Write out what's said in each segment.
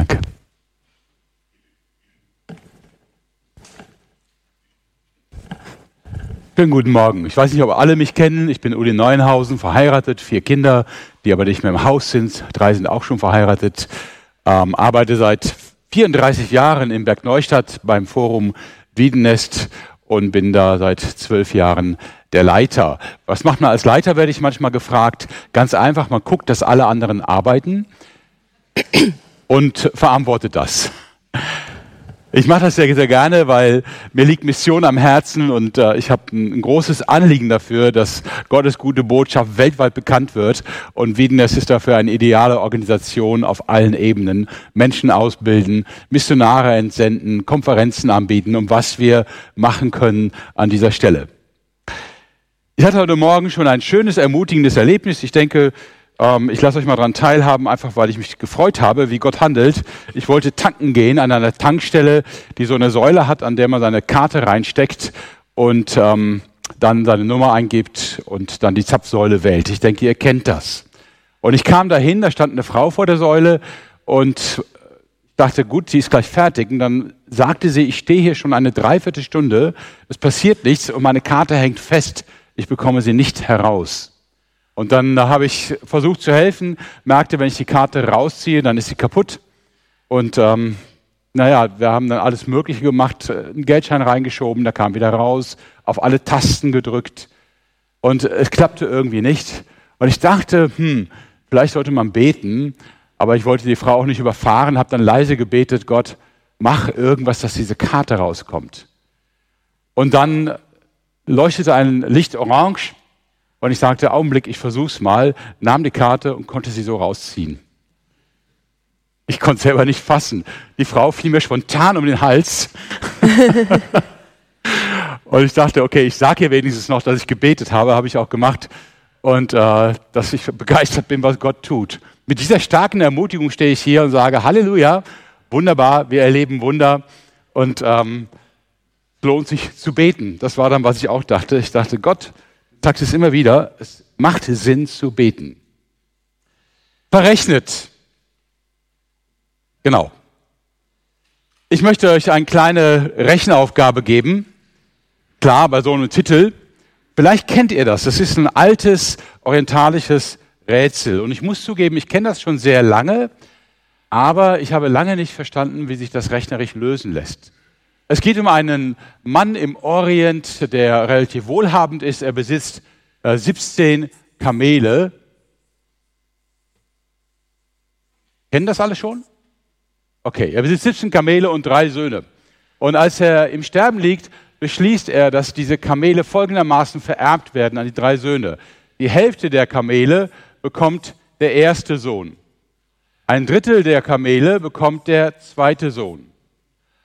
Danke. Schönen guten Morgen. Ich weiß nicht, ob alle mich kennen. Ich bin Uli Neuenhausen, verheiratet, vier Kinder, die aber nicht mehr im Haus sind. Drei sind auch schon verheiratet. Ähm, arbeite seit 34 Jahren in Bergneustadt beim Forum Wiedenest und bin da seit zwölf Jahren der Leiter. Was macht man als Leiter, werde ich manchmal gefragt. Ganz einfach, man guckt, dass alle anderen arbeiten und verantwortet das. Ich mache das sehr, sehr gerne, weil mir liegt Mission am Herzen und äh, ich habe ein, ein, großes Anliegen dafür, dass Gottes gute Botschaft weltweit bekannt wird. Und Wiedenest ist dafür eine ideale Organisation auf allen Ebenen. Menschen ausbilden, Missionare entsenden, Konferenzen anbieten, um was wir machen können an dieser Stelle. Ich hatte heute Morgen schon ein schönes, ermutigendes Erlebnis. Ich denke, ähm, ich lasse euch mal daran teilhaben, einfach weil ich mich gefreut habe, wie Gott handelt. Ich wollte tanken gehen an einer Tankstelle, die so eine Säule hat, an der man seine Karte reinsteckt und ähm, dann seine Nummer eingibt und dann die Zapfsäule wählt. Ich denke, ihr kennt das. Und ich kam dahin, da stand eine Frau vor der Säule und dachte, gut, sie ist gleich fertig. Und dann sagte sie, ich stehe hier schon eine Dreiviertelstunde, es passiert nichts und meine Karte hängt fest. Ich bekomme sie nicht heraus. Und dann habe ich versucht zu helfen, merkte, wenn ich die Karte rausziehe, dann ist sie kaputt. Und ähm, naja, wir haben dann alles Mögliche gemacht, äh, einen Geldschein reingeschoben, der kam wieder raus, auf alle Tasten gedrückt. Und es klappte irgendwie nicht. Und ich dachte, hm, vielleicht sollte man beten, aber ich wollte die Frau auch nicht überfahren, habe dann leise gebetet, Gott, mach irgendwas, dass diese Karte rauskommt. Und dann leuchtete ein Licht orange und ich sagte, Augenblick, ich versuch's mal, nahm die Karte und konnte sie so rausziehen. Ich konnte selber nicht fassen. Die Frau fiel mir spontan um den Hals. und ich dachte, okay, ich sage ihr wenigstens noch, dass ich gebetet habe, habe ich auch gemacht. Und äh, dass ich begeistert bin, was Gott tut. Mit dieser starken Ermutigung stehe ich hier und sage, Halleluja, wunderbar, wir erleben Wunder. Und ähm, lohnt sich zu beten. Das war dann, was ich auch dachte. Ich dachte, Gott, sagst es immer wieder, es macht Sinn zu beten. Verrechnet. Genau. Ich möchte euch eine kleine Rechenaufgabe geben. Klar, bei so einem Titel. Vielleicht kennt ihr das. Das ist ein altes orientalisches Rätsel. Und ich muss zugeben, ich kenne das schon sehr lange, aber ich habe lange nicht verstanden, wie sich das rechnerisch lösen lässt. Es geht um einen Mann im Orient, der relativ wohlhabend ist. Er besitzt äh, 17 Kamele. Kennen das alle schon? Okay, er besitzt 17 Kamele und drei Söhne. Und als er im Sterben liegt, beschließt er, dass diese Kamele folgendermaßen vererbt werden an die drei Söhne. Die Hälfte der Kamele bekommt der erste Sohn. Ein Drittel der Kamele bekommt der zweite Sohn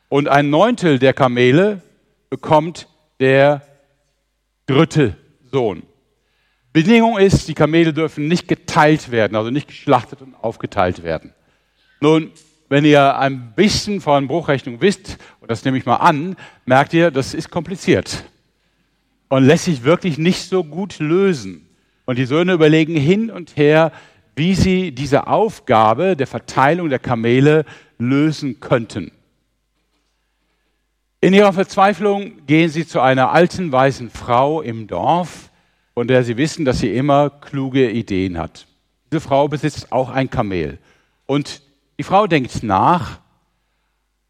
und ein Neuntel der Kamele bekommt der dritte Sohn. Bedingung ist, die Kamele dürfen nicht geteilt werden, also nicht geschlachtet und aufgeteilt werden. Nun, wenn ihr ein bisschen von Bruchrechnung wisst, und das nehme ich mal an, merkt ihr, das ist kompliziert und lässt sich wirklich nicht so gut lösen. Und die Söhne überlegen hin und her, wie sie diese Aufgabe der Verteilung der Kamele lösen könnten. In ihrer Verzweiflung gehen sie zu einer alten weißen Frau im Dorf, von der sie wissen, dass sie immer kluge Ideen hat. Diese Frau besitzt auch ein Kamel. Und die Frau denkt nach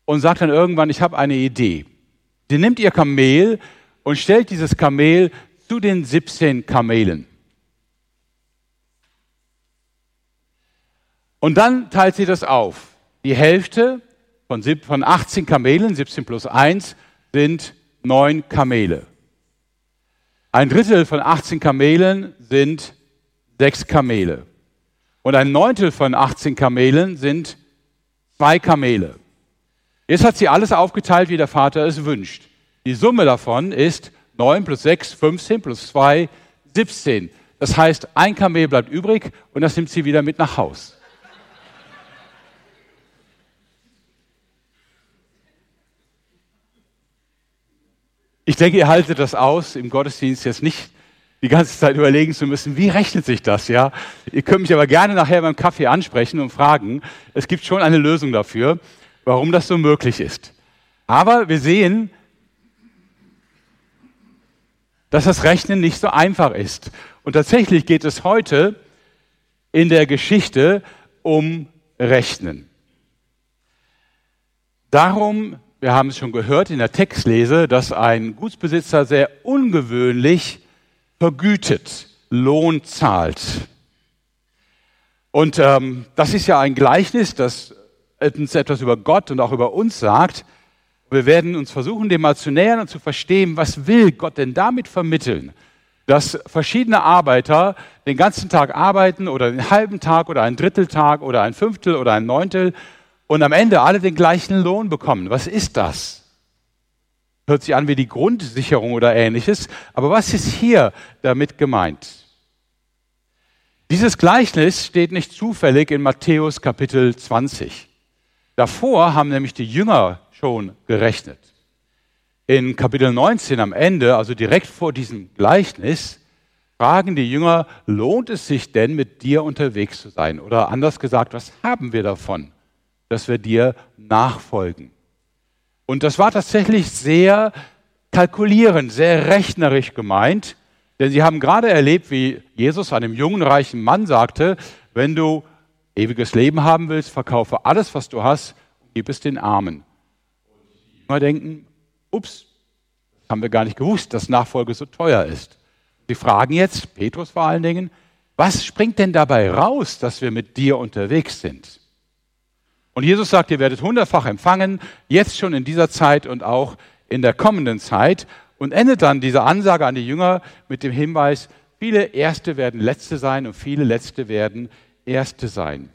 und sagt dann irgendwann, ich habe eine Idee. Sie nimmt ihr Kamel und stellt dieses Kamel zu den 17 Kamelen. Und dann teilt sie das auf. Die Hälfte von, von 18 Kamelen, 17 plus 1, sind 9 Kamele. Ein Drittel von 18 Kamelen sind 6 Kamele. Und ein Neuntel von 18 Kamelen sind 2 Kamele. Jetzt hat sie alles aufgeteilt, wie der Vater es wünscht. Die Summe davon ist 9 plus 6, 15 plus 2, 17. Das heißt, ein Kamel bleibt übrig und das nimmt sie wieder mit nach Haus. Ich denke, ihr haltet das aus, im Gottesdienst jetzt nicht die ganze Zeit überlegen zu müssen, wie rechnet sich das, ja? Ihr könnt mich aber gerne nachher beim Kaffee ansprechen und fragen. Es gibt schon eine Lösung dafür, warum das so möglich ist. Aber wir sehen, dass das Rechnen nicht so einfach ist. Und tatsächlich geht es heute in der Geschichte um Rechnen. Darum, wir haben es schon gehört in der Textlese, dass ein Gutsbesitzer sehr ungewöhnlich vergütet, Lohn zahlt. Und ähm, das ist ja ein Gleichnis, das uns etwas über Gott und auch über uns sagt. Wir werden uns versuchen, dem mal zu nähern und zu verstehen, was will Gott denn damit vermitteln? Dass verschiedene Arbeiter den ganzen Tag arbeiten oder den halben Tag oder einen Dritteltag oder ein Fünftel oder ein Neuntel und am Ende alle den gleichen Lohn bekommen. Was ist das? Hört sich an wie die Grundsicherung oder ähnliches. Aber was ist hier damit gemeint? Dieses Gleichnis steht nicht zufällig in Matthäus Kapitel 20. Davor haben nämlich die Jünger schon gerechnet. In Kapitel 19 am Ende, also direkt vor diesem Gleichnis, fragen die Jünger, lohnt es sich denn, mit dir unterwegs zu sein? Oder anders gesagt, was haben wir davon, dass wir dir nachfolgen? Und das war tatsächlich sehr kalkulierend, sehr rechnerisch gemeint, denn sie haben gerade erlebt, wie Jesus einem jungen, reichen Mann sagte, wenn du ewiges Leben haben willst, verkaufe alles, was du hast und gib es den Armen. Und die denken, ups, haben wir gar nicht gewusst, dass Nachfolge so teuer ist. Sie fragen jetzt, Petrus vor allen Dingen, was springt denn dabei raus, dass wir mit dir unterwegs sind? Und Jesus sagt, ihr werdet hundertfach empfangen, jetzt schon in dieser Zeit und auch in der kommenden Zeit. Und endet dann diese Ansage an die Jünger mit dem Hinweis, viele Erste werden Letzte sein und viele Letzte werden Erste sein.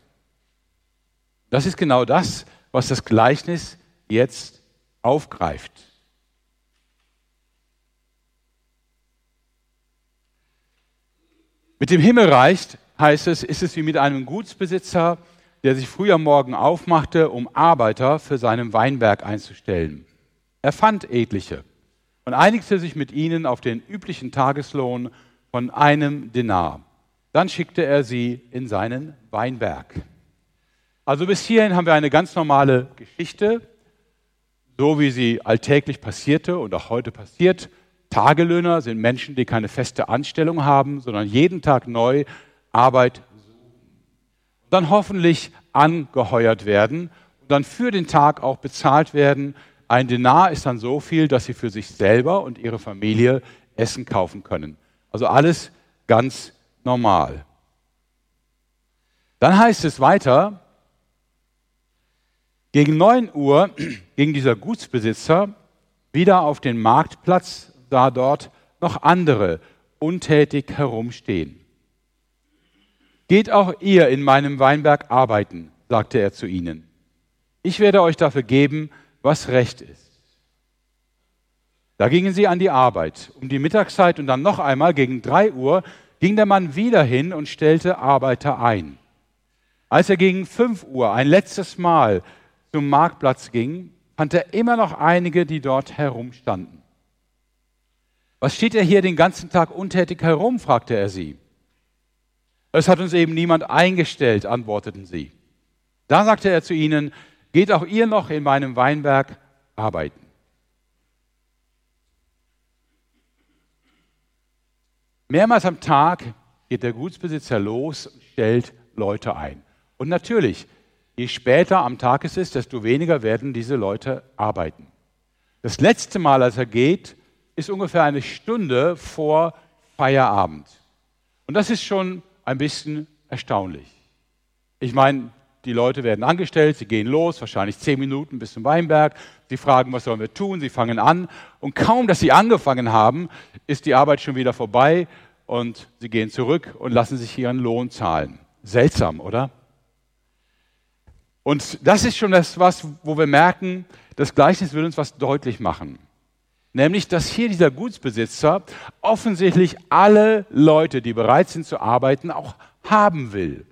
Das ist genau das, was das Gleichnis jetzt aufgreift. Mit dem Himmelreich heißt es, ist es wie mit einem Gutsbesitzer, der sich früh am Morgen aufmachte, um Arbeiter für seinen Weinberg einzustellen. Er fand etliche und einigte sich mit ihnen auf den üblichen Tageslohn von einem Denar. Dann schickte er sie in seinen Weinberg. Also bis hierhin haben wir eine ganz normale Geschichte, so wie sie alltäglich passierte und auch heute passiert. Tagelöhner sind Menschen, die keine feste Anstellung haben, sondern jeden Tag neu Arbeit dann hoffentlich angeheuert werden und dann für den Tag auch bezahlt werden. Ein Denar ist dann so viel, dass sie für sich selber und ihre Familie Essen kaufen können. Also alles ganz normal. Dann heißt es weiter, gegen 9 Uhr ging dieser Gutsbesitzer wieder auf den Marktplatz, sah dort noch andere untätig herumstehen. Geht auch ihr in meinem Weinberg arbeiten, sagte er zu ihnen. Ich werde euch dafür geben, was recht ist. Da gingen sie an die Arbeit. Um die Mittagszeit und dann noch einmal gegen drei Uhr ging der Mann wieder hin und stellte Arbeiter ein. Als er gegen fünf Uhr ein letztes Mal zum Marktplatz ging, fand er immer noch einige, die dort herumstanden. Was steht er hier den ganzen Tag untätig herum? fragte er sie. Es hat uns eben niemand eingestellt, antworteten sie. Da sagte er zu ihnen, geht auch ihr noch in meinem Weinberg arbeiten. Mehrmals am Tag geht der Gutsbesitzer los und stellt Leute ein. Und natürlich, je später am Tag es ist, desto weniger werden diese Leute arbeiten. Das letzte Mal, als er geht, ist ungefähr eine Stunde vor Feierabend. Und das ist schon ein bisschen erstaunlich. Ich meine, die Leute werden angestellt, sie gehen los, wahrscheinlich zehn Minuten bis zum Weinberg. Sie fragen, was sollen wir tun? Sie fangen an. Und kaum, dass sie angefangen haben, ist die Arbeit schon wieder vorbei und sie gehen zurück und lassen sich ihren Lohn zahlen. Seltsam, oder? Und das ist schon das, was, wo wir merken, das Gleichnis will uns was deutlich machen. Nämlich, dass hier dieser Gutsbesitzer offensichtlich alle Leute, die bereit sind zu arbeiten, auch haben will.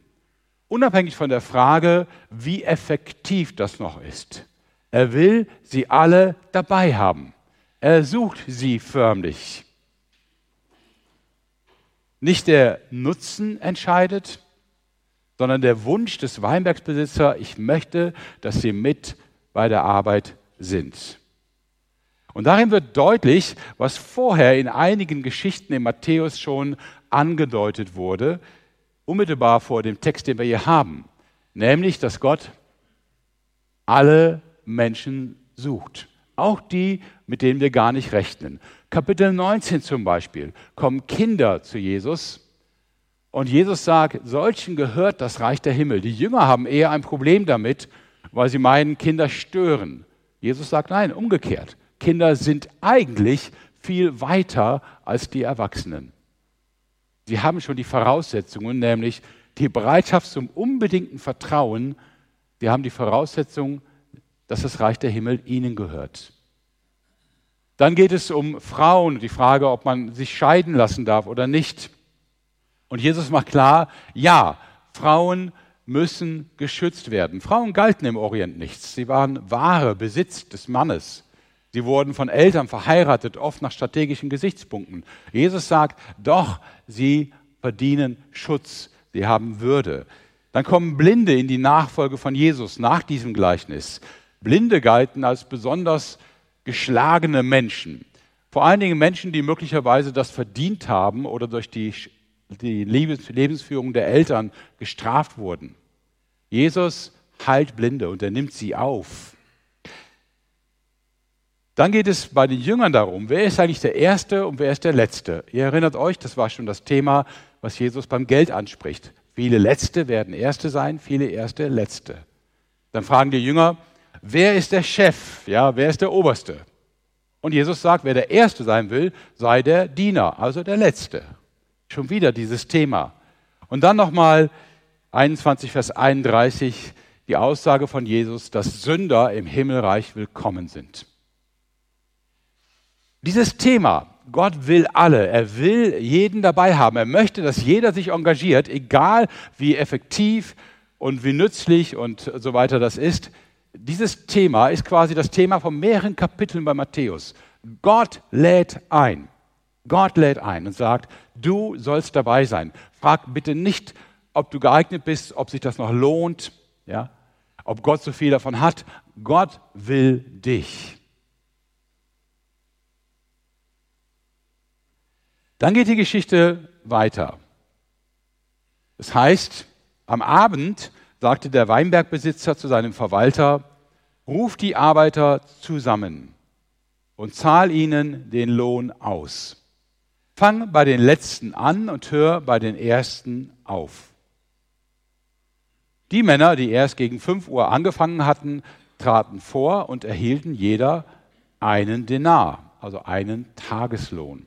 Unabhängig von der Frage, wie effektiv das noch ist. Er will sie alle dabei haben. Er sucht sie förmlich. Nicht der Nutzen entscheidet, sondern der Wunsch des Weinbergsbesitzers, ich möchte, dass sie mit bei der Arbeit sind. Und darin wird deutlich, was vorher in einigen Geschichten in Matthäus schon angedeutet wurde, unmittelbar vor dem Text, den wir hier haben, nämlich, dass Gott alle Menschen sucht, auch die, mit denen wir gar nicht rechnen. Kapitel 19 zum Beispiel kommen Kinder zu Jesus und Jesus sagt, solchen gehört das Reich der Himmel. Die Jünger haben eher ein Problem damit, weil sie meinen, Kinder stören. Jesus sagt, nein, umgekehrt. Kinder sind eigentlich viel weiter als die Erwachsenen. Sie haben schon die Voraussetzungen, nämlich die Bereitschaft zum unbedingten Vertrauen. Sie haben die Voraussetzung, dass das Reich der Himmel ihnen gehört. Dann geht es um Frauen, die Frage, ob man sich scheiden lassen darf oder nicht. Und Jesus macht klar, ja, Frauen müssen geschützt werden. Frauen galten im Orient nichts. Sie waren wahre Besitz des Mannes. Sie wurden von Eltern verheiratet, oft nach strategischen Gesichtspunkten. Jesus sagt, doch, sie verdienen Schutz, sie haben Würde. Dann kommen Blinde in die Nachfolge von Jesus nach diesem Gleichnis. Blinde galten als besonders geschlagene Menschen. Vor allen Dingen Menschen, die möglicherweise das verdient haben oder durch die die Lebensführung der Eltern gestraft wurden. Jesus heilt Blinde und er nimmt sie auf. Dann geht es bei den Jüngern darum, wer ist eigentlich der Erste und wer ist der Letzte. Ihr erinnert euch, das war schon das Thema, was Jesus beim Geld anspricht. Viele Letzte werden Erste sein, viele Erste Letzte. Dann fragen die Jünger, wer ist der Chef? Ja, wer ist der Oberste? Und Jesus sagt, wer der Erste sein will, sei der Diener, also der Letzte. Schon wieder dieses Thema. Und dann nochmal 21, Vers 31, die Aussage von Jesus, dass Sünder im Himmelreich willkommen sind. Dieses Thema, Gott will alle, er will jeden dabei haben, er möchte, dass jeder sich engagiert, egal wie effektiv und wie nützlich und so weiter das ist. Dieses Thema ist quasi das Thema von mehreren Kapiteln bei Matthäus. Gott lädt ein. Gott lädt ein und sagt, du sollst dabei sein. Frag bitte nicht, ob du geeignet bist, ob sich das noch lohnt, ja? ob Gott so viel davon hat. Gott will dich. Dann geht die Geschichte weiter. Das heißt, am Abend sagte der Weinbergbesitzer zu seinem Verwalter, ruf die Arbeiter zusammen und zahl ihnen den Lohn aus. Fang bei den Letzten an und hör bei den Ersten auf. Die Männer, die erst gegen 5 Uhr angefangen hatten, traten vor und erhielten jeder einen Denar, also einen Tageslohn.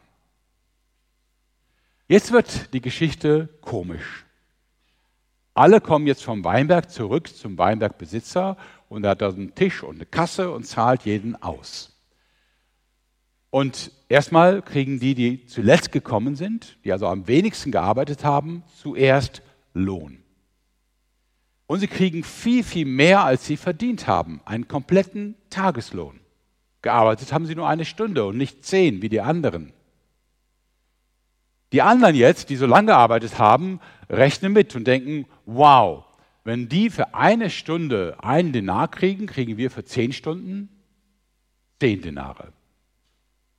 Jetzt wird die Geschichte komisch. Alle kommen jetzt vom Weinberg zurück zum Weinbergbesitzer und er hat da einen Tisch und eine Kasse und zahlt jeden aus. Und erstmal kriegen die, die zuletzt gekommen sind, die also am wenigsten gearbeitet haben, zuerst Lohn. Und sie kriegen viel, viel mehr, als sie verdient haben, einen kompletten Tageslohn. Gearbeitet haben sie nur eine Stunde und nicht zehn wie die anderen. Die anderen jetzt, die so lange gearbeitet haben, rechnen mit und denken, wow, wenn die für eine Stunde einen Denar kriegen, kriegen wir für zehn Stunden zehn Denare.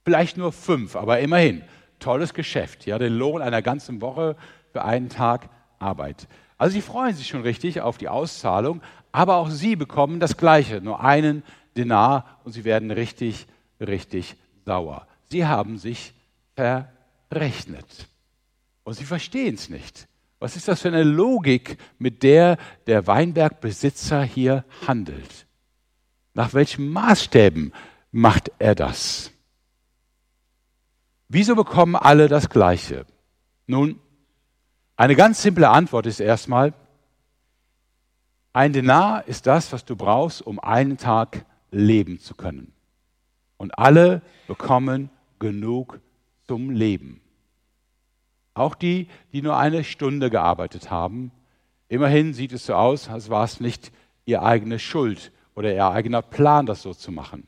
Vielleicht nur fünf, aber immerhin. Tolles Geschäft. Ja, den Lohn einer ganzen Woche für einen Tag Arbeit. Also sie freuen sich schon richtig auf die Auszahlung, aber auch sie bekommen das Gleiche, nur einen Denar und sie werden richtig, richtig sauer. Sie haben sich verrechnet. Und sie verstehen es nicht. Was ist das für eine Logik, mit der der Weinbergbesitzer hier handelt? Nach welchen Maßstäben macht er das? Wieso bekommen alle das Gleiche? Nun, Eine ganz simple Antwort ist erstmal, ein Denar ist das, was du brauchst, um einen Tag leben zu können. Und alle bekommen genug zum Leben. Auch die, die nur eine Stunde gearbeitet haben. Immerhin sieht es so aus, als war es nicht ihr eigene Schuld oder ihr eigener Plan, das so zu machen.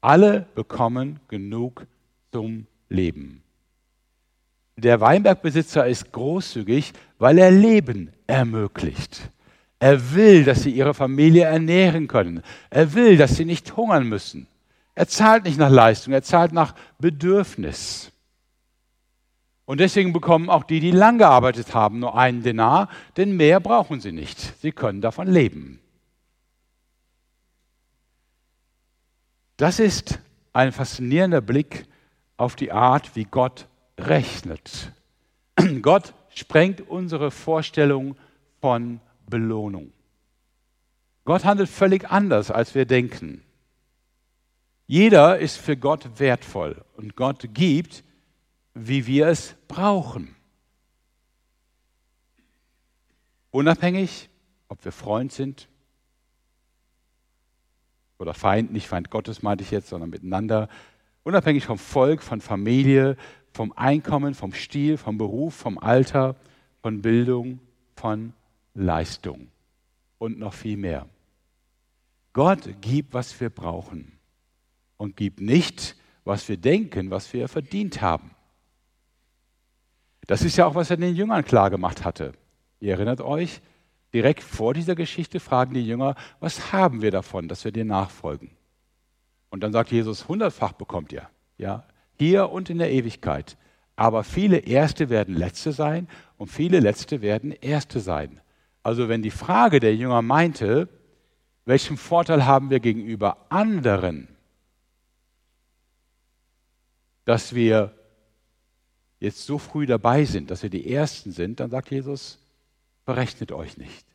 Alle bekommen genug zum Leben. Der Weinbergbesitzer ist großzügig, weil er Leben ermöglicht. Er will, dass sie ihre Familie ernähren können. Er will, dass sie nicht hungern müssen. Er zahlt nicht nach Leistung, er zahlt nach Bedürfnis. Und deswegen bekommen auch die, die lang gearbeitet haben, nur einen Denar, denn mehr brauchen sie nicht. Sie können davon leben. Das ist ein faszinierender Blick auf die Art, wie Gott rechnet. Gott sprengt unsere Vorstellung von Belohnung. Gott handelt völlig anders, als wir denken. Jeder ist für Gott wertvoll und Gott gibt, wie wir es brauchen. Unabhängig, ob wir Freund sind oder Feind, nicht Feind Gottes meinte ich jetzt, sondern miteinander, unabhängig vom Volk, von Familie, vom Einkommen, vom Stil, vom Beruf, vom Alter, von Bildung, von Leistung und noch viel mehr. Gott gibt, was wir brauchen und gibt nicht, was wir denken, was wir verdient haben. Das ist ja auch, was er den Jüngern klargemacht hatte. Ihr erinnert euch, direkt vor dieser Geschichte fragen die Jünger, was haben wir davon, dass wir dir nachfolgen? Und dann sagt Jesus, hundertfach bekommt ihr. Ja, hier und in der Ewigkeit. Aber viele Erste werden Letzte sein und viele Letzte werden Erste sein. Also wenn die Frage der Jünger meinte, welchen Vorteil haben wir gegenüber anderen, dass wir jetzt so früh dabei sind, dass wir die Ersten sind, dann sagt Jesus, berechnet euch nicht.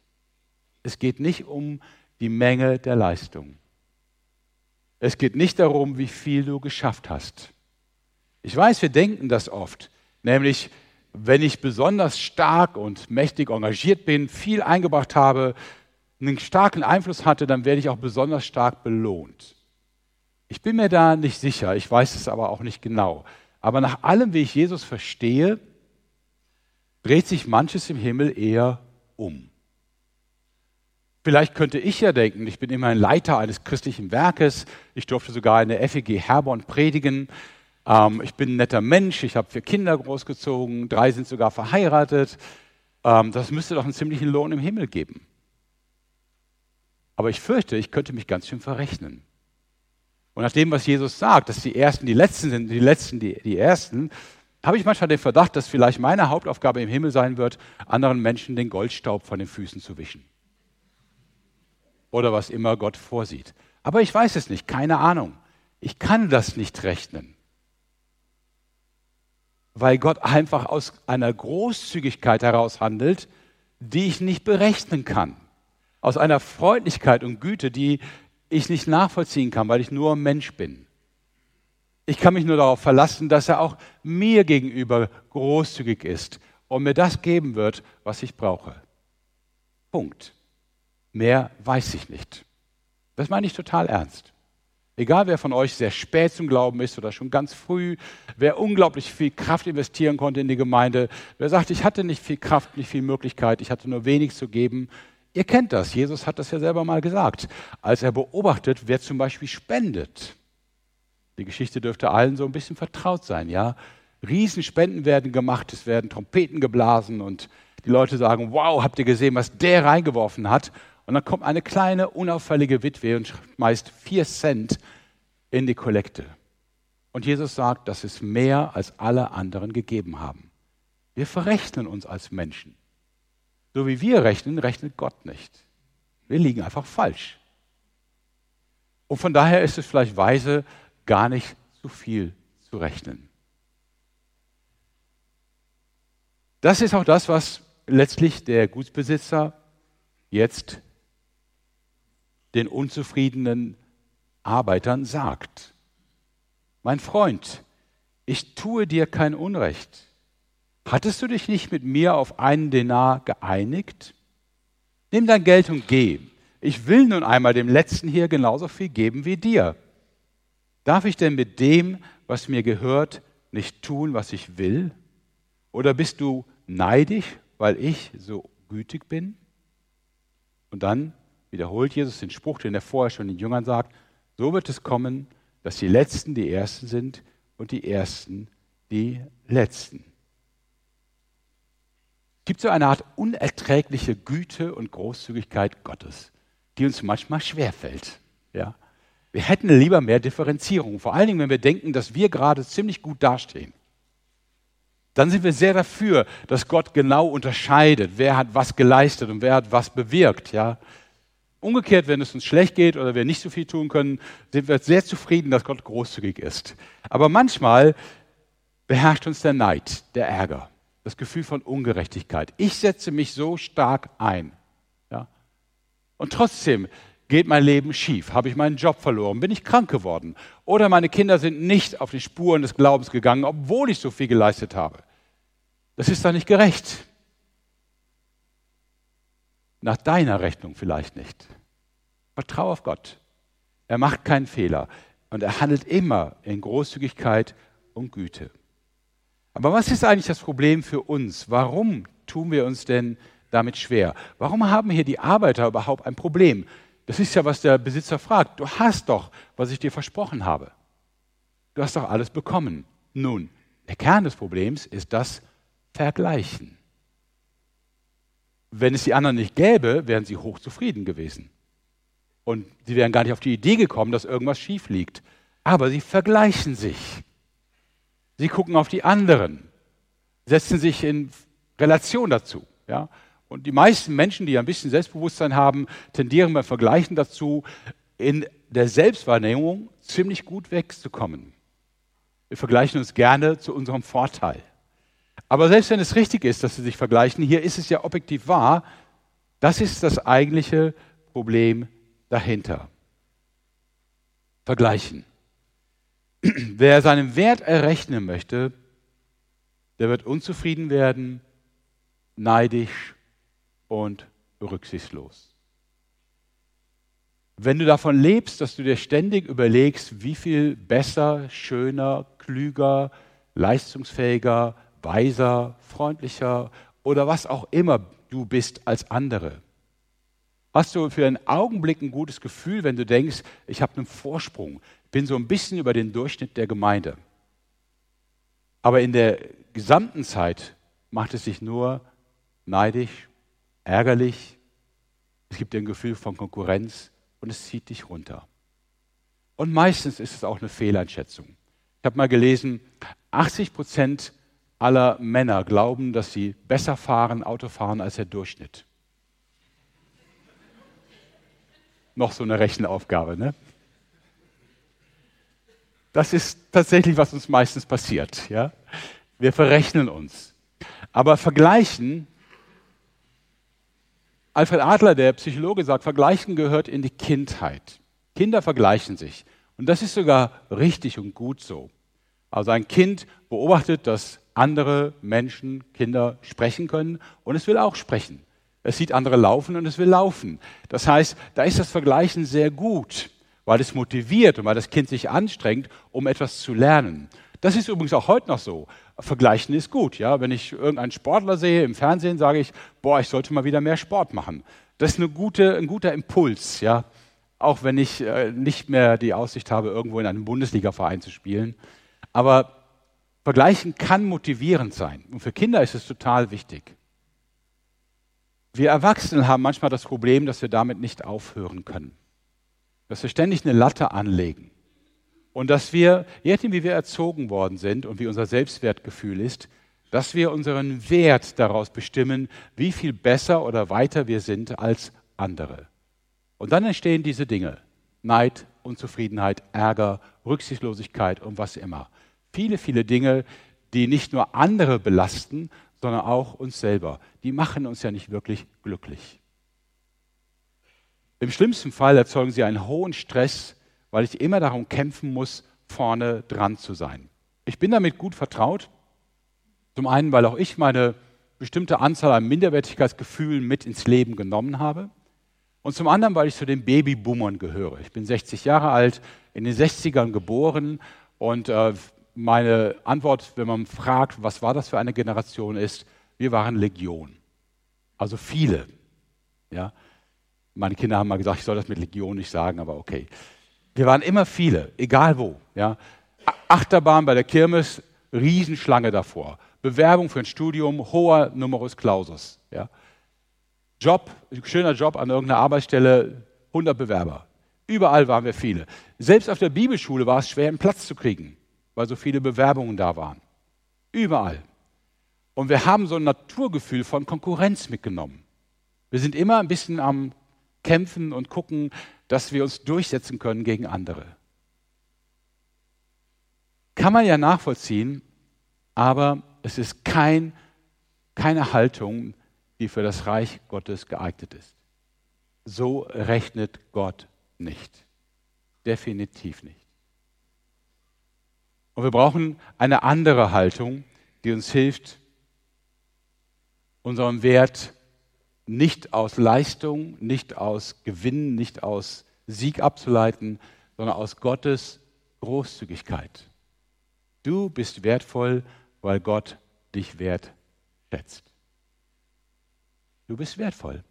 Es geht nicht um die Menge der Leistung. Es geht nicht darum, wie viel du geschafft hast. Ich weiß, wir denken das oft, nämlich wenn ich besonders stark und mächtig engagiert bin, viel eingebracht habe, einen starken Einfluss hatte, dann werde ich auch besonders stark belohnt. Ich bin mir da nicht sicher, ich weiß es aber auch nicht genau. Aber nach allem, wie ich Jesus verstehe, dreht sich manches im Himmel eher um. Vielleicht könnte ich ja denken, ich bin immerhin Leiter eines christlichen Werkes, ich durfte sogar in der FEG Herborn predigen, ähm, ich bin ein netter Mensch, ich habe vier Kinder großgezogen, drei sind sogar verheiratet. Ähm, das müsste doch einen ziemlichen Lohn im Himmel geben. Aber ich fürchte, ich könnte mich ganz schön verrechnen. Und nach dem, was Jesus sagt, dass die Ersten die Letzten sind, die Letzten die, die Ersten, habe ich manchmal den Verdacht, dass vielleicht meine Hauptaufgabe im Himmel sein wird, anderen Menschen den Goldstaub von den Füßen zu wischen. Oder was immer Gott vorsieht. Aber ich weiß es nicht, keine Ahnung. Ich kann das nicht rechnen weil Gott einfach aus einer Großzügigkeit heraus handelt, die ich nicht berechnen kann. Aus einer Freundlichkeit und Güte, die ich nicht nachvollziehen kann, weil ich nur Mensch bin. Ich kann mich nur darauf verlassen, dass er auch mir gegenüber großzügig ist und mir das geben wird, was ich brauche. Punkt. Mehr weiß ich nicht. Das meine ich total ernst. Egal wer von euch sehr spät zum Glauben ist oder schon ganz früh, wer unglaublich viel Kraft investieren konnte in die Gemeinde, wer sagt, ich hatte nicht viel Kraft, nicht viel Möglichkeit, ich hatte nur wenig zu geben. Ihr kennt das, Jesus hat das ja selber mal gesagt, als er beobachtet, wer zum Beispiel spendet. Die Geschichte dürfte allen so ein bisschen vertraut sein, ja. Riesenspenden werden gemacht, es werden Trompeten geblasen und die Leute sagen, wow, habt ihr gesehen, was der reingeworfen hat? Und dann kommt eine kleine, unauffällige Witwe und schmeißt vier Cent in die Kollekte. Und Jesus sagt, das ist mehr, als alle anderen gegeben haben. Wir verrechnen uns als Menschen. So wie wir rechnen, rechnet Gott nicht. Wir liegen einfach falsch. Und von daher ist es vielleicht weise, gar nicht zu viel zu rechnen. Das ist auch das, was letztlich der Gutsbesitzer jetzt den unzufriedenen Arbeitern sagt. Mein Freund, ich tue dir kein Unrecht. Hattest du dich nicht mit mir auf einen Denar geeinigt? Nimm dein Geld und geh. Ich will nun einmal dem Letzten hier genauso viel geben wie dir. Darf ich denn mit dem, was mir gehört, nicht tun, was ich will? Oder bist du neidisch, weil ich so gütig bin? Und dann wiederholt Jesus den Spruch, den er vorher schon den Jüngern sagt, so wird es kommen, dass die Letzten die Ersten sind und die Ersten die Letzten. Gibt so eine Art unerträgliche Güte und Großzügigkeit Gottes, die uns manchmal schwerfällt. Ja? Wir hätten lieber mehr Differenzierung, vor allen Dingen, wenn wir denken, dass wir gerade ziemlich gut dastehen. Dann sind wir sehr dafür, dass Gott genau unterscheidet, wer hat was geleistet und wer hat was bewirkt. Ja? Umgekehrt, wenn es uns schlecht geht oder wir nicht so viel tun können, sind wir sehr zufrieden, dass Gott großzügig ist. Aber manchmal beherrscht uns der Neid, der Ärger das Gefühl von Ungerechtigkeit. Ich setze mich so stark ein. Ja? Und trotzdem geht mein Leben schief. Habe ich meinen Job verloren? Bin ich krank geworden? Oder meine Kinder sind nicht auf die Spuren des Glaubens gegangen, obwohl ich so viel geleistet habe. Das ist doch nicht gerecht. Nach deiner Rechnung vielleicht nicht. Vertraue auf Gott. Er macht keinen Fehler und er handelt immer in Großzügigkeit und Güte. Aber was ist eigentlich das Problem für uns? Warum tun wir uns denn damit schwer? Warum haben hier die Arbeiter überhaupt ein Problem? Das ist ja, was der Besitzer fragt. Du hast doch, was ich dir versprochen habe. Du hast doch alles bekommen. Nun, der Kern des Problems ist das Vergleichen. Wenn es die anderen nicht gäbe, wären sie hochzufrieden gewesen. Und sie wären gar nicht auf die Idee gekommen, dass irgendwas schief liegt. Aber sie vergleichen sich. Sie gucken auf die anderen, setzen sich in Relation dazu. Ja? Und die meisten Menschen, die ein bisschen Selbstbewusstsein haben, tendieren beim Vergleichen dazu, in der Selbstwahrnehmung ziemlich gut wegzukommen. Wir vergleichen uns gerne zu unserem Vorteil. Aber selbst wenn es richtig ist, dass sie sich vergleichen, hier ist es ja objektiv wahr, das ist das eigentliche Problem dahinter. Vergleichen. Wer seinen Wert errechnen möchte, der wird unzufrieden werden, neidisch und rücksichtslos. Wenn du davon lebst, dass du dir ständig überlegst, wie viel besser, schöner, klüger, leistungsfähiger, weiser, freundlicher oder was auch immer du bist als andere, hast du für einen Augenblick ein gutes Gefühl, wenn du denkst, ich habe einen Vorsprung, bin so ein bisschen über den Durchschnitt der Gemeinde. Aber in der gesamten Zeit macht es sich nur neidisch, ärgerlich. Es gibt ein Gefühl von Konkurrenz und es zieht dich runter. Und meistens ist es auch eine Fehleinschätzung. Ich habe mal gelesen, 80 Prozent aller Männer glauben, dass sie besser fahren, Auto fahren als der Durchschnitt. Noch so eine Rechenaufgabe, ne? Das ist tatsächlich, was uns meistens passiert. Ja? Wir verrechnen uns. Aber vergleichen, Alfred Adler, der Psychologe, sagt, vergleichen gehört in die Kindheit. Kinder vergleichen sich. Und das ist sogar richtig und gut so. Also ein Kind beobachtet, dass andere Menschen, Kinder sprechen können und es will auch sprechen. Es sieht andere laufen und es will laufen. Das heißt, da ist das Vergleichen sehr gut weil es motiviert und weil das Kind sich anstrengt, um etwas zu lernen. Das ist übrigens auch heute noch so. Vergleichen ist gut. Ja? Wenn ich irgendeinen Sportler sehe im Fernsehen, sage ich, boah, ich sollte mal wieder mehr Sport machen. Das ist gute, ein guter Impuls, ja? auch wenn ich äh, nicht mehr die Aussicht habe, irgendwo in einem Bundesligaverein zu spielen. Aber Vergleichen kann motivierend sein. Und für Kinder ist es total wichtig. Wir Erwachsenen haben manchmal das Problem, dass wir damit nicht aufhören können dass wir ständig eine Latte anlegen und dass wir, je nachdem wie wir erzogen worden sind und wie unser Selbstwertgefühl ist, dass wir unseren Wert daraus bestimmen, wie viel besser oder weiter wir sind als andere. Und dann entstehen diese Dinge. Neid, Unzufriedenheit, Ärger, Rücksichtslosigkeit und was immer. Viele, viele Dinge, die nicht nur andere belasten, sondern auch uns selber. Die machen uns ja nicht wirklich glücklich. Im schlimmsten Fall erzeugen sie einen hohen Stress, weil ich immer darum kämpfen muss, vorne dran zu sein. Ich bin damit gut vertraut. Zum einen, weil auch ich meine bestimmte Anzahl an Minderwertigkeitsgefühlen mit ins Leben genommen habe. Und zum anderen, weil ich zu den Babyboomern gehöre. Ich bin 60 Jahre alt, in den 60ern geboren und äh, meine Antwort, wenn man fragt, was war das für eine Generation, ist, wir waren Legion. Also viele. Ja. Meine Kinder haben mal gesagt, ich soll das mit Legion nicht sagen, aber okay. Wir waren immer viele, egal wo. Ja. Achterbahn bei der Kirmes, Riesenschlange davor. Bewerbung für ein Studium, hoher Numerus Clausus. Ja. Job, schöner Job an irgendeiner Arbeitsstelle, 100 Bewerber. Überall waren wir viele. Selbst auf der Bibelschule war es schwer, einen Platz zu kriegen, weil so viele Bewerbungen da waren. Überall. Und wir haben so ein Naturgefühl von Konkurrenz mitgenommen. Wir sind immer ein bisschen am Kämpfen und gucken, dass wir uns durchsetzen können gegen andere. Kann man ja nachvollziehen, aber es ist kein, keine Haltung, die für das Reich Gottes geeignet ist. So rechnet Gott nicht. Definitiv nicht. Und wir brauchen eine andere Haltung, die uns hilft, unseren Wert nicht aus Leistung, nicht aus Gewinn, nicht aus Sieg abzuleiten, sondern aus Gottes Großzügigkeit. Du bist wertvoll, weil Gott dich wertschätzt. Du bist wertvoll.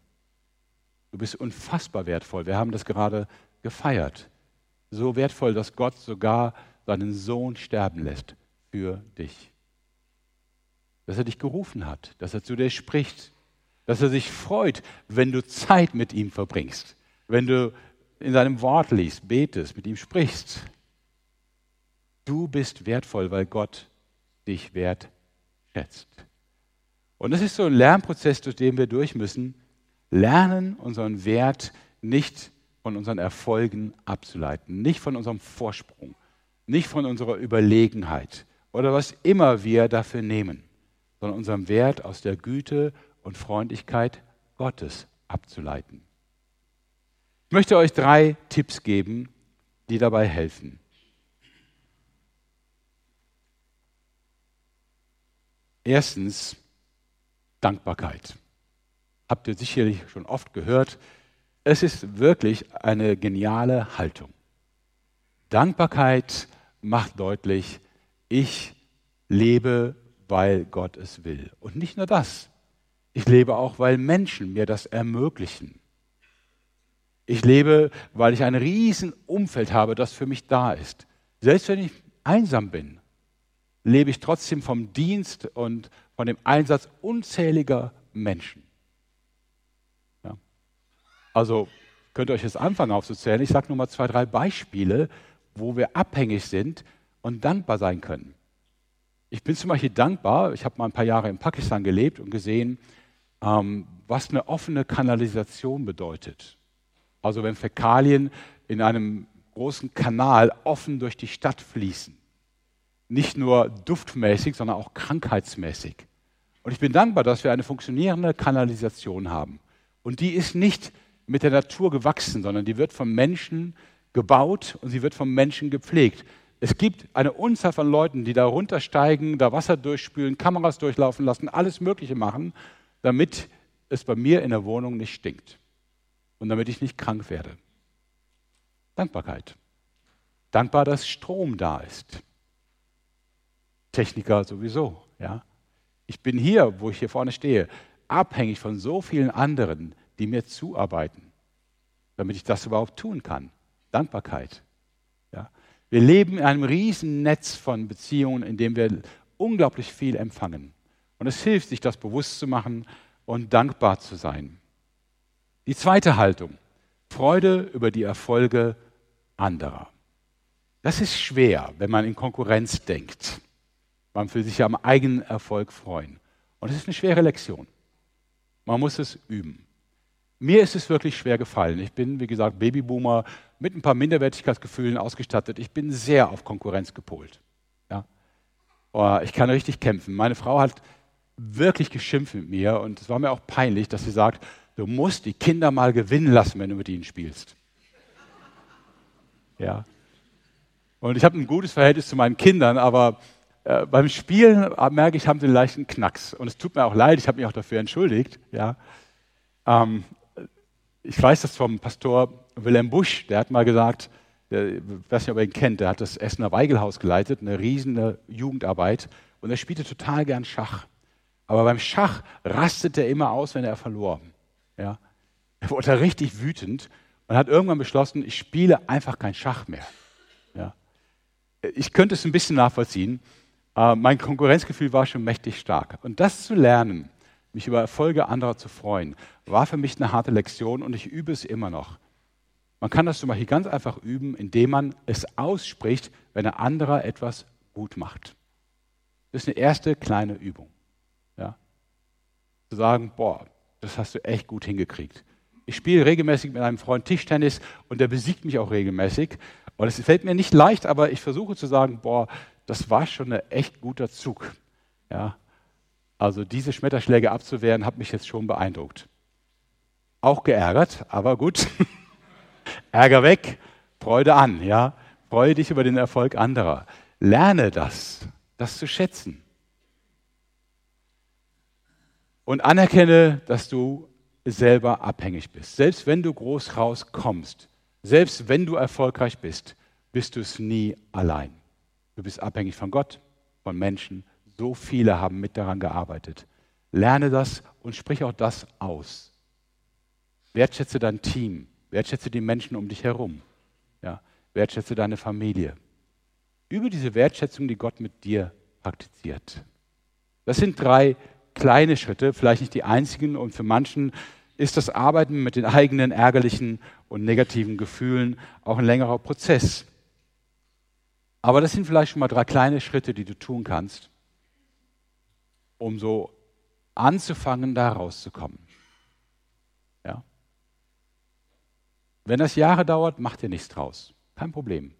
Du bist unfassbar wertvoll. Wir haben das gerade gefeiert. So wertvoll, dass Gott sogar seinen Sohn sterben lässt für dich. Dass er dich gerufen hat, dass er zu dir spricht, dass er sich freut, wenn du Zeit mit ihm verbringst, wenn du in seinem Wort liest, betest, mit ihm sprichst. Du bist wertvoll, weil Gott dich wertschätzt. Und das ist so ein Lernprozess, durch den wir durch müssen. Lernen, unseren Wert nicht von unseren Erfolgen abzuleiten, nicht von unserem Vorsprung, nicht von unserer Überlegenheit oder was immer wir dafür nehmen, sondern unseren Wert aus der Güte und Freundlichkeit Gottes abzuleiten. Ich möchte euch drei Tipps geben, die dabei helfen. Erstens Dankbarkeit. Habt ihr sicherlich schon oft gehört. Es ist wirklich eine geniale Haltung. Dankbarkeit macht deutlich, ich lebe, weil Gott es will. Und nicht nur das. Ich lebe auch, weil Menschen mir das ermöglichen. Ich lebe, weil ich ein riesen Umfeld habe, das für mich da ist. Selbst wenn ich einsam bin, lebe ich trotzdem vom Dienst und von dem Einsatz unzähliger Menschen. Ja. Also könnt ihr euch jetzt anfangen aufzuzählen. Ich sage nur mal zwei, drei Beispiele, wo wir abhängig sind und dankbar sein können. Ich bin zum Beispiel dankbar, ich habe mal ein paar Jahre in Pakistan gelebt und gesehen, ähm, was eine offene Kanalisation bedeutet. Also wenn Fäkalien in einem großen Kanal offen durch die Stadt fließen nicht nur duftmäßig, sondern auch krankheitsmäßig. Und ich bin dankbar, dass wir eine funktionierende Kanalisation haben. Und die ist nicht mit der Natur gewachsen, sondern die wird vom Menschen gebaut und sie wird vom Menschen gepflegt. Es gibt eine Unzahl von Leuten, die da runtersteigen, da Wasser durchspülen, Kameras durchlaufen lassen, alles Mögliche machen, damit es bei mir in der Wohnung nicht stinkt und damit ich nicht krank werde. Dankbarkeit. Dankbar, dass Strom da ist. Techniker sowieso. Ja? Ich bin hier, wo ich hier vorne stehe, abhängig von so vielen anderen, die mir zuarbeiten, damit ich das überhaupt tun kann. Dankbarkeit. Ja? Wir leben in einem riesen Netz von Beziehungen, in dem wir unglaublich viel empfangen. Und es hilft, sich das bewusst zu machen und dankbar zu sein. Die zweite Haltung, Freude über die Erfolge anderer. Das ist schwer, wenn man in Konkurrenz denkt. Man will sich ja am eigenen Erfolg freuen. Und es ist eine schwere Lektion. Man muss es üben. Mir ist es wirklich schwer gefallen. Ich bin, wie gesagt, Babyboomer mit ein paar Minderwertigkeitsgefühlen ausgestattet. Ich bin sehr auf Konkurrenz gepolt. Ja? Oh, ich kann richtig kämpfen. Meine Frau hat wirklich geschimpft mit mir und es war mir auch peinlich, dass sie sagt, du musst die Kinder mal gewinnen lassen, wenn du mit ihnen spielst. Ja. Und ich habe ein gutes Verhältnis zu meinen Kindern, aber äh, beim Spielen äh, merke ich, haben sie einen leichten Knacks. Und es tut mir auch leid, ich habe mich auch dafür entschuldigt. Ja. Ähm, ich weiß das vom Pastor Wilhelm Busch, der hat mal gesagt, der, ich weiß nicht, ob ihr ihn kennt, der hat das Essener Weigelhaus geleitet, eine riesige Jugendarbeit. Und er spielte total gern Schach. Aber beim Schach rastete er immer aus, wenn er verlor. Ja. Er wurde richtig wütend und hat irgendwann beschlossen, ich spiele einfach kein Schach mehr. Ja. Ich könnte es ein bisschen nachvollziehen. Äh, mein Konkurrenzgefühl war schon mächtig stark. Und das zu lernen, mich über Erfolge anderer zu freuen, war für mich eine harte Lektion und ich übe es immer noch. Man kann das zum Beispiel ganz einfach üben, indem man es ausspricht, wenn ein anderer etwas gut macht. Das ist eine erste kleine Übung. Zu sagen, boah, das hast du echt gut hingekriegt. Ich spiele regelmäßig mit einem Freund Tischtennis und der besiegt mich auch regelmäßig. Und es fällt mir nicht leicht, aber ich versuche zu sagen, boah, das war schon ein echt guter Zug. Ja? Also diese Schmetterschläge abzuwehren, hat mich jetzt schon beeindruckt. Auch geärgert, aber gut. Ärger weg, Freude an, ja. Freue dich über den Erfolg anderer. Lerne das, das zu schätzen. Und anerkenne, dass du selber abhängig bist. Selbst wenn du groß rauskommst, selbst wenn du erfolgreich bist, bist du es nie allein. Du bist abhängig von Gott, von Menschen. So viele haben mit daran gearbeitet. Lerne das und sprich auch das aus. Wertschätze dein Team. Wertschätze die Menschen um dich herum. Ja, wertschätze deine Familie. Übe diese Wertschätzung, die Gott mit dir praktiziert. Das sind drei kleine Schritte, vielleicht nicht die einzigen. Und für manchen ist das Arbeiten mit den eigenen ärgerlichen und negativen Gefühlen auch ein längerer Prozess. Aber das sind vielleicht schon mal drei kleine Schritte, die du tun kannst, um so anzufangen, da rauszukommen. Ja? Wenn das Jahre dauert, mach dir nichts draus. Kein Problem.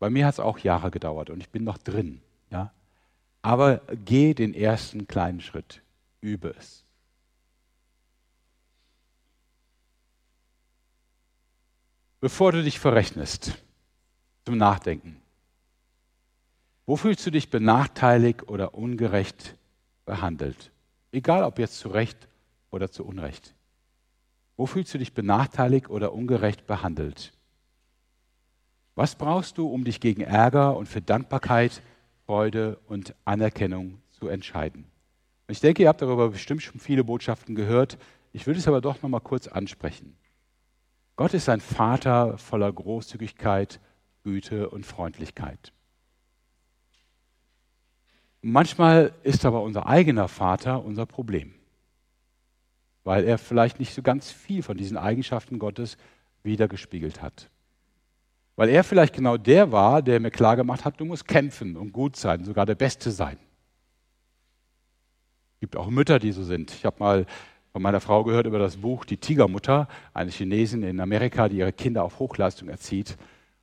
Bei mir hat es auch Jahre gedauert und ich bin noch drin. Ja? Aber geh den ersten kleinen Schritt. Übe es. Bevor du dich verrechnest, zum Nachdenken. Wo fühlst du dich benachteiligt oder ungerecht behandelt? Egal ob jetzt zu Recht oder zu Unrecht. Wo fühlst du dich benachteiligt oder ungerecht behandelt? Was brauchst du, um dich gegen Ärger und für Dankbarkeit, Freude und Anerkennung zu entscheiden? Ich denke, ihr habt darüber bestimmt schon viele Botschaften gehört. Ich will es aber doch noch mal kurz ansprechen. Gott ist ein Vater voller Großzügigkeit Güte und Freundlichkeit. Manchmal ist aber unser eigener Vater unser Problem, weil er vielleicht nicht so ganz viel von diesen Eigenschaften Gottes wiedergespiegelt hat. Weil er vielleicht genau der war, der mir klargemacht hat, du musst kämpfen und gut sein, sogar der Beste sein. Es gibt auch Mütter, die so sind. Ich habe mal von meiner Frau gehört über das Buch Die Tigermutter, eine Chinesin in Amerika, die ihre Kinder auf Hochleistung erzieht.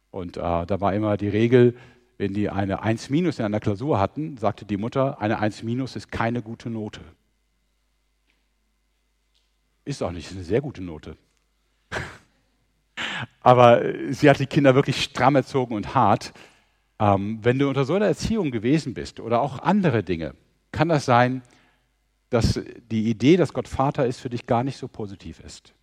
Und äh, da war immer die Regel, wenn die eine 1 minus in einer Klausur hatten, sagte die Mutter, eine 1 minus ist keine gute Note. Ist auch nicht, ist eine sehr gute Note. Aber sie hat die Kinder wirklich stramm erzogen und hart. Ähm, wenn du unter so einer Erziehung gewesen bist oder auch andere Dinge, kann das sein, dass die Idee, dass Gott Vater ist, für dich gar nicht so positiv ist.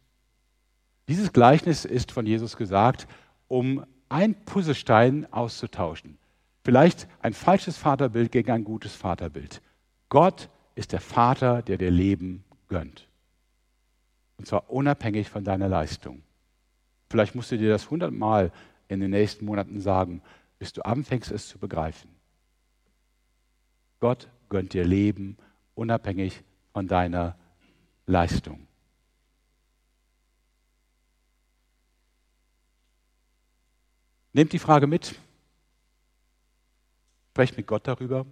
Dieses Gleichnis ist von Jesus gesagt, um ein Puzzlestein auszutauschen. Vielleicht ein falsches Vaterbild gegen ein gutes Vaterbild. Gott ist der Vater, der dir Leben gönnt. Und zwar unabhängig von deiner Leistung. Vielleicht musst du dir das hundertmal in den nächsten Monaten sagen, bis du anfängst, es zu begreifen. Gott gönnt dir Leben unabhängig von deiner Leistung. Nehmt die Frage mit. Sprecht mit Gott darüber.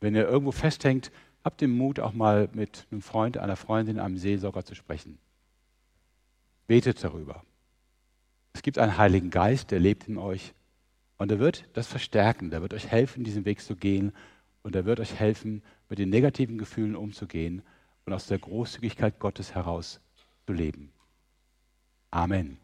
Wenn ihr irgendwo festhängt, habt den Mut, auch mal mit einem Freund, einer Freundin, einem Seelsorger zu sprechen. Betet darüber. Es gibt einen Heiligen Geist, der lebt in euch und er wird das verstärken, der wird euch helfen, diesen Weg zu gehen und er wird euch helfen, mit den negativen Gefühlen umzugehen und aus der Großzügigkeit Gottes heraus zu leben. Amen.